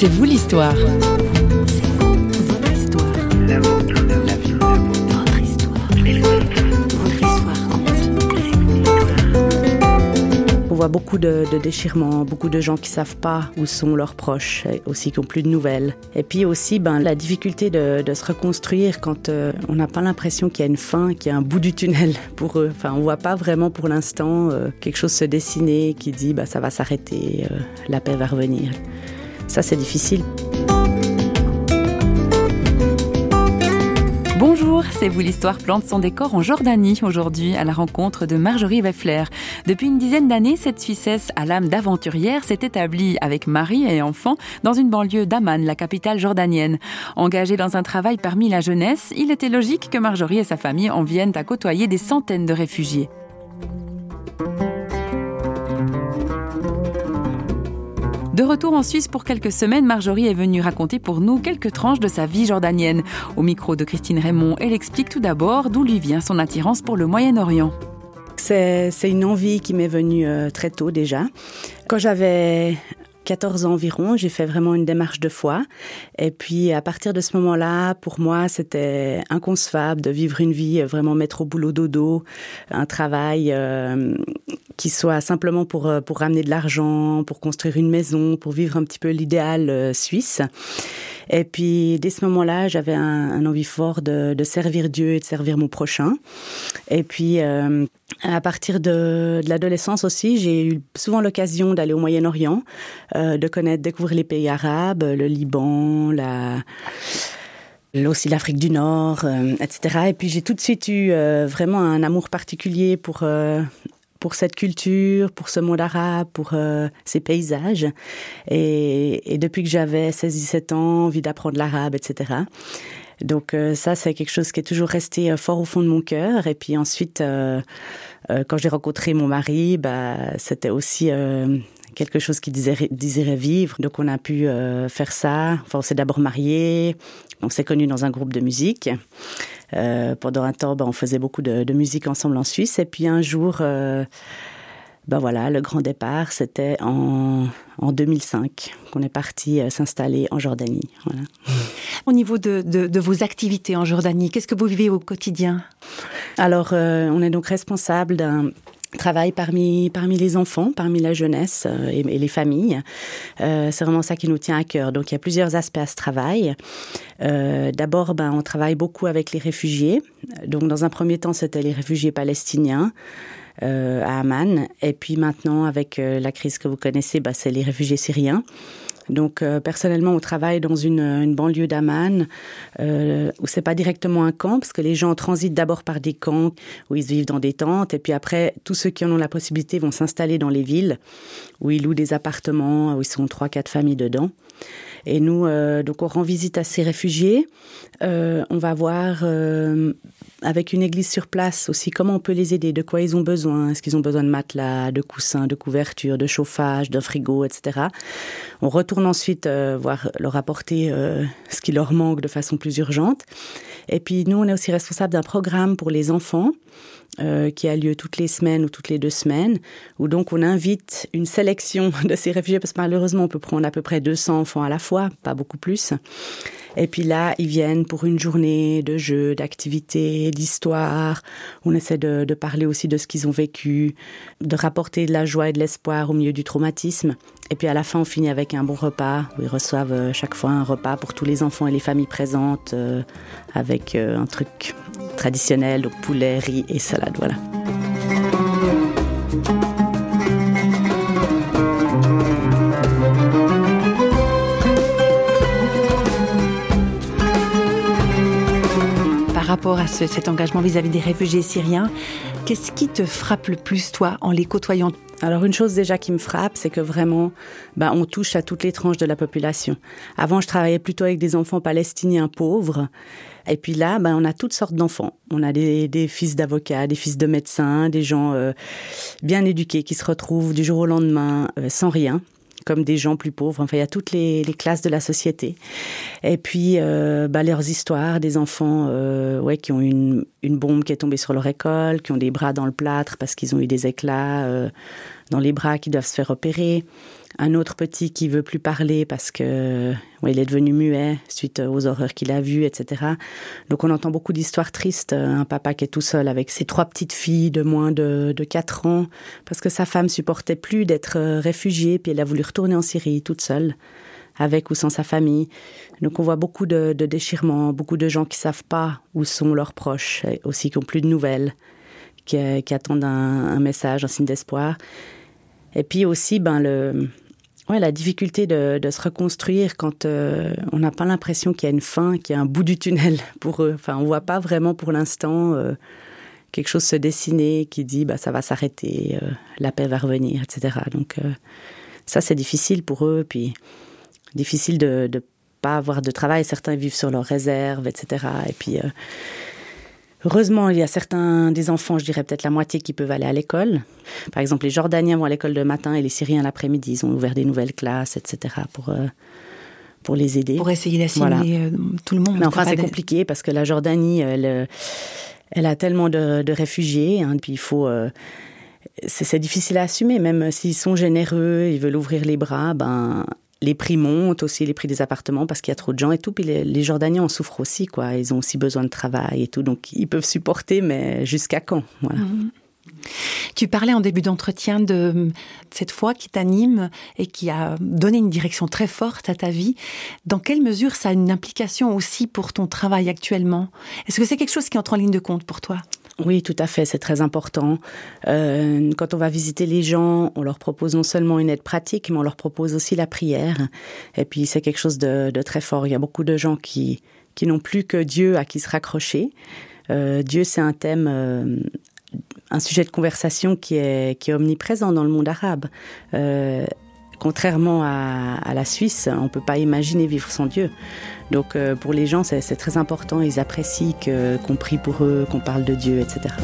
C'est vous l'histoire. voit beaucoup de, déchirements, beaucoup de gens qui savent pas où sont leurs proches, aussi qui ont plus de nouvelles. Et puis aussi, ben, la difficulté de, se reconstruire quand euh, on n'a pas l'impression qu'il y a une fin, qu'il y a un bout du tunnel pour eux. Enfin, on voit pas vraiment pour l'instant euh, quelque chose se dessiner qui dit, bah, ça va s'arrêter, euh, la paix va revenir. Ça, c'est difficile. Bonjour, c'est vous l'histoire plante son décor en Jordanie aujourd'hui à la rencontre de Marjorie Weffler. Depuis une dizaine d'années, cette Suissesse à l'âme d'aventurière s'est établie avec mari et enfants dans une banlieue d'Amman, la capitale jordanienne. Engagée dans un travail parmi la jeunesse, il était logique que Marjorie et sa famille en viennent à côtoyer des centaines de réfugiés. De retour en Suisse pour quelques semaines, Marjorie est venue raconter pour nous quelques tranches de sa vie jordanienne. Au micro de Christine Raymond, elle explique tout d'abord d'où lui vient son attirance pour le Moyen-Orient. C'est une envie qui m'est venue euh, très tôt déjà. Quand j'avais 14 ans environ, j'ai fait vraiment une démarche de foi. Et puis à partir de ce moment-là, pour moi, c'était inconcevable de vivre une vie, euh, vraiment mettre au boulot dodo, un travail euh, qui soit simplement pour, euh, pour ramener de l'argent, pour construire une maison, pour vivre un petit peu l'idéal suisse. Et puis, dès ce moment-là, j'avais un, envie fort de, servir Dieu et de servir mon prochain. Et puis, euh, à partir de, l'adolescence aussi, j'ai eu souvent l'occasion d'aller au Moyen-Orient, euh, de connaître, découvrir les pays arabes, le Liban, aussi l'Afrique du Nord, euh, etc. Et puis j'ai tout de suite eu vraiment un amour particulier pour cette culture, pour ce monde arabe, pour euh, ces paysages. Et, et depuis que j'avais 16-17 ans, envie d'apprendre l'arabe, etc. Donc euh, ça, c'est quelque chose qui est toujours resté euh, fort au fond de mon cœur. Et puis ensuite, quand j'ai rencontré mon mari, bah, c'était aussi quelque chose qui désirait vivre. Donc on a pu faire ça. Enfin, on s'est d'abord mariés, on s'est connus dans un groupe de musique. Euh, pendant un temps, ben, on faisait beaucoup de, musique ensemble en Suisse. Et puis un jour, euh, ben voilà, le grand départ, c'était en, en 2005 qu'on est parti euh, s'installer en Jordanie. Voilà. Au niveau de, de, de, vos activités en Jordanie, qu'est-ce que vous vivez au quotidien? Alors, on est donc responsable d'un travail parmi, parmi les enfants, parmi la jeunesse euh, et, les familles. Euh, c'est vraiment ça qui nous tient à cœur. Donc il y a plusieurs aspects à ce travail. Euh, d'abord, ben, on travaille beaucoup avec les réfugiés. Donc dans un premier temps, c'était les réfugiés palestiniens. À Amman. Et puis maintenant, avec la crise que vous connaissez, ben, c'est les réfugiés syriens. Donc euh, personnellement, on travaille dans une, une banlieue d'Amman euh, où c'est pas directement un camp parce que les gens transitent d'abord par des camps où ils vivent dans des tentes et puis après tous ceux qui en ont la possibilité vont s'installer dans les villes où ils louent des appartements où ils sont trois quatre familles dedans. Et nous, euh, donc, on rend visite à ces réfugiés. Euh, on va voir euh, avec une église sur place aussi comment on peut les aider, de quoi ils ont besoin. Est-ce qu'ils ont besoin de matelas, de coussins, de couvertures, de chauffage, d'un frigo, etc. On retourne ensuite voir leur apporter ce qui leur manque de façon plus urgente. Et puis nous, on est aussi responsable d'un programme pour les enfants euh, qui a lieu toutes les semaines ou toutes les deux semaines, où donc on invite une sélection de ces réfugiés, parce que malheureusement on peut prendre à peu près 200 enfants à la fois, pas beaucoup plus. Et puis là, ils viennent pour une journée de jeux, d'activités, d'histoire. On essaie de, parler aussi de ce qu'ils ont vécu, de rapporter de la joie et de l'espoir au milieu du traumatisme. Et puis à la fin, on finit avec un bon repas où ils reçoivent euh, chaque fois un repas pour tous les enfants et les familles présentes, euh, avec un truc traditionnel, poulet, riz et Par rapport à cet engagement vis-à-vis des réfugiés syriens, qu'est-ce qui te frappe le plus, toi, en les côtoyant alors une chose déjà qui me frappe, c'est que vraiment, ben, on touche à toutes les tranches de la population. Avant, je travaillais plutôt avec des enfants palestiniens pauvres, et puis là, ben, on a toutes sortes d'enfants. On a des, des fils d'avocats, des fils de médecins, des gens euh, bien éduqués qui se retrouvent du jour au lendemain euh, sans rien comme des gens plus pauvres. Enfin, il y a toutes les, classes de la société. Et puis, euh, bah, leurs histoires, des enfants euh, ouais, qui ont une, une bombe qui est tombée sur leur école, qui ont des bras dans le plâtre parce qu'ils ont eu des éclats euh, dans les bras qui doivent se faire opérer. Un autre petit qui veut plus parler parce que il est devenu muet suite aux horreurs qu'il a vues, etc. Donc on entend beaucoup d'histoires tristes. Un papa qui est tout seul avec ses trois petites filles de moins de, de 4 ans parce que sa femme supportait plus d'être réfugiée, puis elle a voulu retourner en Syrie toute seule avec ou sans sa famille. Donc on voit beaucoup de, déchirements, beaucoup de gens qui savent pas où sont leurs proches, aussi qui ont plus de nouvelles, qui, qui attendent un message, un signe d'espoir. Et puis aussi, ben le, ouais, la difficulté de, de se reconstruire quand euh, on n'a pas l'impression qu'il y a une fin, qu'il y a un bout du tunnel pour eux. Enfin, on voit pas vraiment pour l'instant euh, quelque chose se dessiner qui dit, bah ça va s'arrêter, euh, la paix va revenir, etc. Donc ça c'est difficile pour eux, puis difficile de, de pas avoir de travail. Certains vivent sur leurs réserves, etc. Et puis Heureusement, il y a certains des enfants, je dirais peut-être la moitié qui peuvent aller à l'école. Par exemple, les Jordaniens vont à l'école le matin et les Syriens l'après-midi. Ils ont ouvert des nouvelles classes, etc. pour, euh, pour les aider. Pour essayer d'assimiler voilà. Euh, tout le monde. Mais enfin, c'est compliqué parce que la Jordanie, elle, euh, elle a tellement de, de réfugiés. Hein, puis il faut. Euh, c'est difficile à assumer, même s'ils sont généreux, ils veulent ouvrir les bras, ben les prix montent aussi les prix des appartements parce qu'il y a trop de gens et tout. Puis les, Jordaniens en souffrent aussi quoi. Ils ont aussi besoin de travail et tout. Donc ils peuvent supporter mais jusqu'à quand? Mmh. Tu parlais en début d'entretien de cette foi qui t'anime et qui a donné une direction très forte à ta vie. Dans quelle mesure ça a une implication aussi pour ton travail actuellement? Est-ce que c'est quelque chose qui entre en ligne de compte pour toi? Oui, tout à fait, c'est très important. Euh, quand on va visiter les gens, on leur propose non seulement une aide pratique, mais on leur propose aussi la prière. Et puis c'est quelque chose de, de très fort. Il y a beaucoup de gens qui, qui n'ont plus que Dieu à qui se raccrocher. Euh, Dieu, c'est un thème euh, un sujet de conversation qui est, qui est omniprésent dans le monde arabe. Euh, contrairement à, la Suisse, on ne peut pas imaginer vivre sans Dieu. Donc euh, pour les gens, c'est très important, ils apprécient qu'on qu prie pour eux, qu'on parle de Dieu, etc.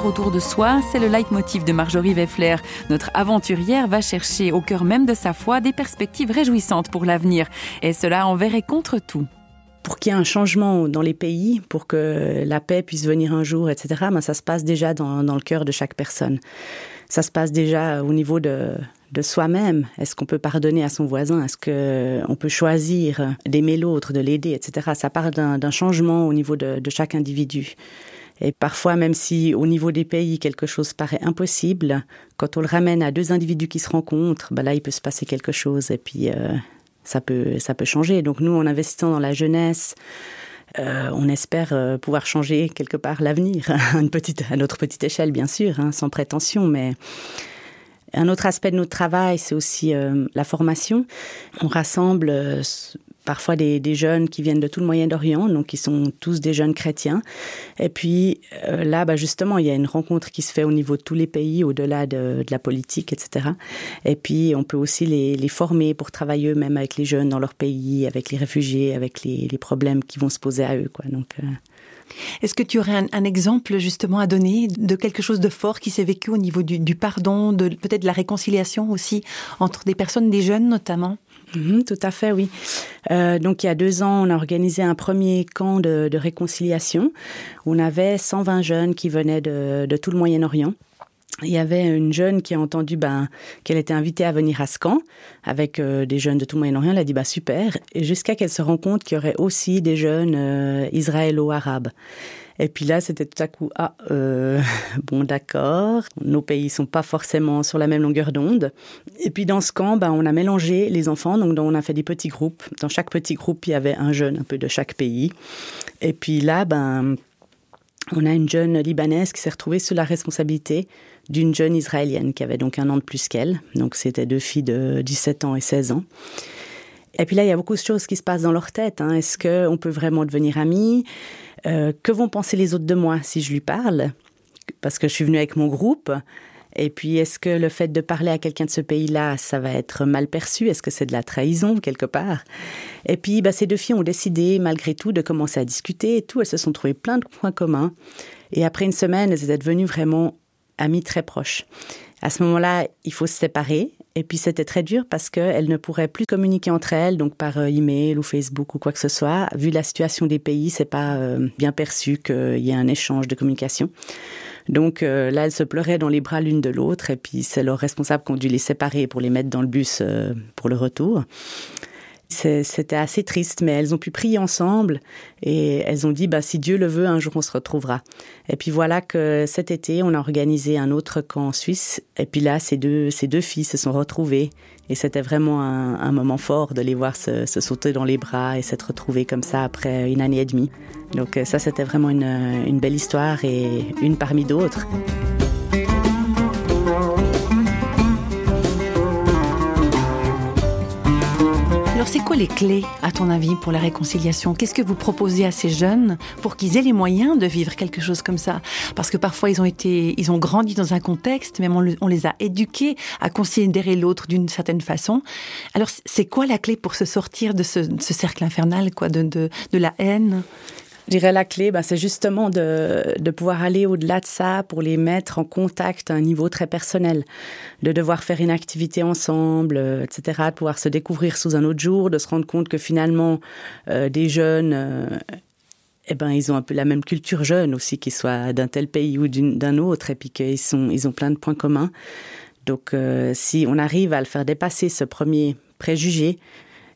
autour de soi, c'est le leitmotiv de Marjorie Weffler. Notre aventurière va chercher au cœur même de sa foi des perspectives réjouissantes pour l'avenir, et cela envers et contre tout. Pour qu'il y ait un changement dans les pays, pour que la paix puisse venir un jour, etc., ben ça se passe déjà dans, le cœur de chaque personne. Ça se passe déjà au niveau de, soi-même. Est-ce qu'on peut pardonner à son voisin? Est-ce qu'on peut choisir d'aimer l'autre, de l'aider, etc. Ça part d'un changement au niveau de chaque individu. Et parfois, même si au niveau des pays, quelque chose paraît impossible, quand on le ramène à deux individus qui se rencontrent, ben là, il peut se passer quelque chose et puis euh, ça, peut, ça peut changer. Donc nous, en investissant dans la jeunesse, euh, on espère euh, pouvoir changer quelque part l'avenir, à, notre petite échelle, bien sûr, hein, sans prétention, mais... Un autre aspect de notre travail, c'est aussi la formation. On rassemble parfois des, jeunes qui viennent de tout le Moyen-Orient, donc qui sont tous des jeunes chrétiens. Et puis euh, là, bah, justement, il y a une rencontre qui se fait au niveau de tous les pays, au-delà de, la politique, etc. Et puis on peut aussi les, former pour travailler eux-mêmes avec les jeunes dans leur pays, avec les réfugiés, avec les, problèmes qui vont se poser à eux. Donc, euh... Est-ce que tu aurais un, exemple justement à donner de quelque chose de fort qui s'est vécu au niveau du, pardon, peut-être de la réconciliation aussi entre des personnes, des jeunes notamment? Mmh, tout à fait, oui. Euh, donc, il y a deux ans, on a organisé un premier camp de, de réconciliation. On avait 120 jeunes qui venaient de, tout le Moyen-Orient. il y avait une jeune qui a entendu ben, qu'elle était invitée à venir à Scan avec euh, des jeunes de tout Moyen-Orient. Elle a dit bah, super, jusqu'à qu'elle se rende compte qu'il y aurait aussi des jeunes euh, israélo-arabes. Et puis là, c'était tout à coup, ah, euh, bon, d'accord, nos pays sont pas forcément sur la même longueur d'onde. Et puis dans ce camp, ben, on a mélangé les enfants, donc on a fait des petits groupes. Dans chaque petit groupe, il y avait un jeune un peu de chaque pays. Et puis là, ben, on a une jeune libanaise qui s'est retrouvée sous la responsabilité d'une jeune israélienne qui avait donc un an de plus qu'elle. Donc c'était deux filles de 17 ans et 16 ans. Et puis là, il y a beaucoup de choses qui se passent dans leur tête. Hein. Est-ce qu'on peut vraiment devenir amis euh, Que vont penser les autres de moi si je lui parle? Parce que je suis venue avec mon groupe. Et puis, est-ce que le fait de parler à quelqu'un de ce pays-là, ça va être mal perçu? Est-ce que c'est de la trahison quelque part? Et puis, bah, ces deux filles ont décidé, malgré tout, de commencer à discuter et tout. Elles se sont trouvées plein de points communs. Et après une semaine, elles étaient devenues vraiment amies très proches. À ce moment-là, il faut se séparer. Et puis c'était très dur parce qu'elles ne pourraient plus communiquer entre elles, donc par euh, email ou Facebook ou quoi que ce soit. Vu la situation des pays, c'est pas euh, bien perçu qu'il y ait un échange de communication. Donc euh, là, elles se pleuraient dans les bras l'une de l'autre, et puis c'est leur responsable qui ont dû les séparer pour les mettre dans le bus pour le retour. C'était assez triste, mais elles ont pu prier ensemble et elles ont dit, bah, si Dieu le veut, un jour on se retrouvera. Et puis voilà que cet été, on a organisé un autre camp en Suisse. Et puis là, ces deux, ces deux filles se sont retrouvées. Et c'était vraiment un, moment fort de les voir se, sauter dans les bras et s'être retrouvées comme ça après une année et demie. Donc ça, c'était vraiment une belle histoire et une parmi d'autres. C'est quoi les clés, à ton avis, pour la réconciliation? Qu'est-ce que vous proposez à ces jeunes pour qu'ils aient les moyens de vivre quelque chose comme ça? Parce que parfois ils ont été, ils ont grandi dans un contexte, même on, les a éduqués à considérer l'autre d'une certaine façon. Alors c'est quoi la clé pour se sortir de ce, cercle infernal, quoi, de, la haine? Je dirais la clé, ben, c'est justement de, de pouvoir aller au-delà de ça pour les mettre en contact à un niveau très personnel, de devoir faire une activité ensemble, euh, etc., de pouvoir se découvrir sous un autre jour, de se rendre compte que finalement euh, des jeunes, euh, eh ben ils ont un peu la même culture jeune aussi, qu'ils soient d'un tel pays ou d'un autre, et puis qu'ils ils ont plein de points communs. Donc si on arrive à le faire dépasser ce premier préjugé,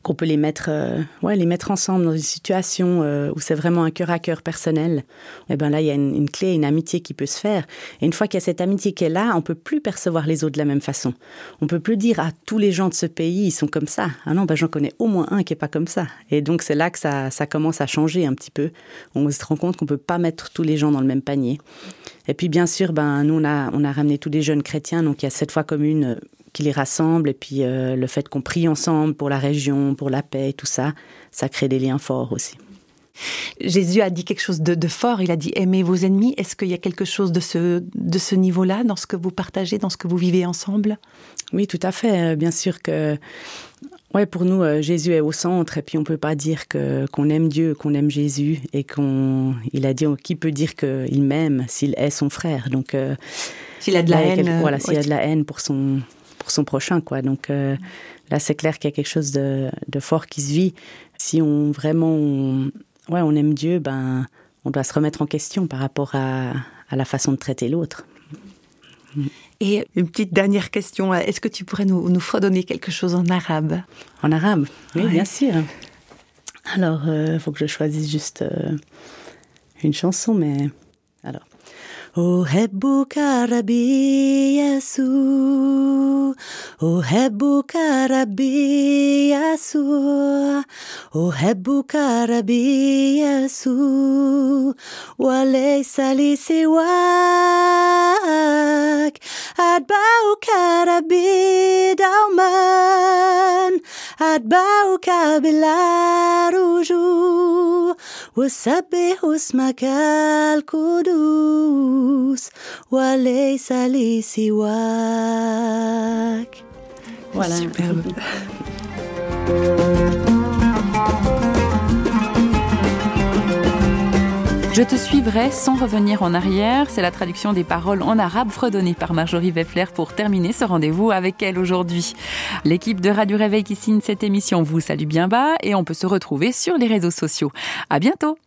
qu'on peut les mettre, euh, ouais, les mettre ensemble dans une situation euh, où c'est vraiment un cœur à cœur personnel, et eh ben là, il y a une, clé, une amitié qui peut se faire. Et une fois qu'il y a cette amitié qui est là, on peut plus percevoir les autres de la même façon. On peut plus dire, à ah, tous les gens de ce pays, ils sont comme ça. Ah non, ben, j'en connais au moins un qui est pas comme ça. Et donc, c'est là que ça, commence à changer un petit peu. On se rend compte qu'on peut pas mettre tous les gens dans le même panier. Et puis, bien sûr, ben, nous, on a, on a ramené tous les jeunes chrétiens, donc il y a cette foi commune qui les rassemble. Et puis euh, le fait qu'on prie ensemble pour la région, pour la paix, tout ça, ça crée des liens forts aussi. Jésus a dit quelque chose de, fort, il a dit aimez vos ennemis. Est-ce qu'il y a quelque chose de ce, de ce niveau-là dans ce que vous partagez, dans ce que vous vivez ensemble? Oui, tout à fait. Euh, bien sûr que Ouais, pour nous, euh, Jésus est au centre, et puis on peut pas dire que qu'on aime Dieu, qu'on aime Jésus, et qu'on, il a dit, qui peut dire qu'il m'aime s'il est son frère? Donc, s'il a de la haine, voilà, s'il a de la haine pour son son prochain, quoi. Donc euh, là, c'est clair qu'il y a quelque chose de, fort qui se vit. Si on vraiment, ouais, on aime Dieu, ben, on doit se remettre en question par rapport à, la façon de traiter l'autre. Et une petite dernière question, est-ce que tu pourrais nous, nous fredonner quelque chose en arabe? En arabe? Oui, bien sûr. Alors, il euh, faut que je choisisse juste euh, une chanson, mais alors. أحبك ربي يسوع أحبك ربي يسوع أحبك ربي يسوع وليس لي سواك أتبعك ربي دوما أتبعك بلا رجوع وسبح اسمك القدوس وليس لي سواك Voilà. Superbe. Je te suivrai sans revenir en arrière. C'est la traduction des paroles en arabe fredonnées par Marjorie Weffler pour terminer ce rendez-vous avec elle aujourd'hui. L'équipe de Radio Réveil qui signe cette émission vous salue bien bas et on peut se retrouver sur les réseaux sociaux. À bientôt!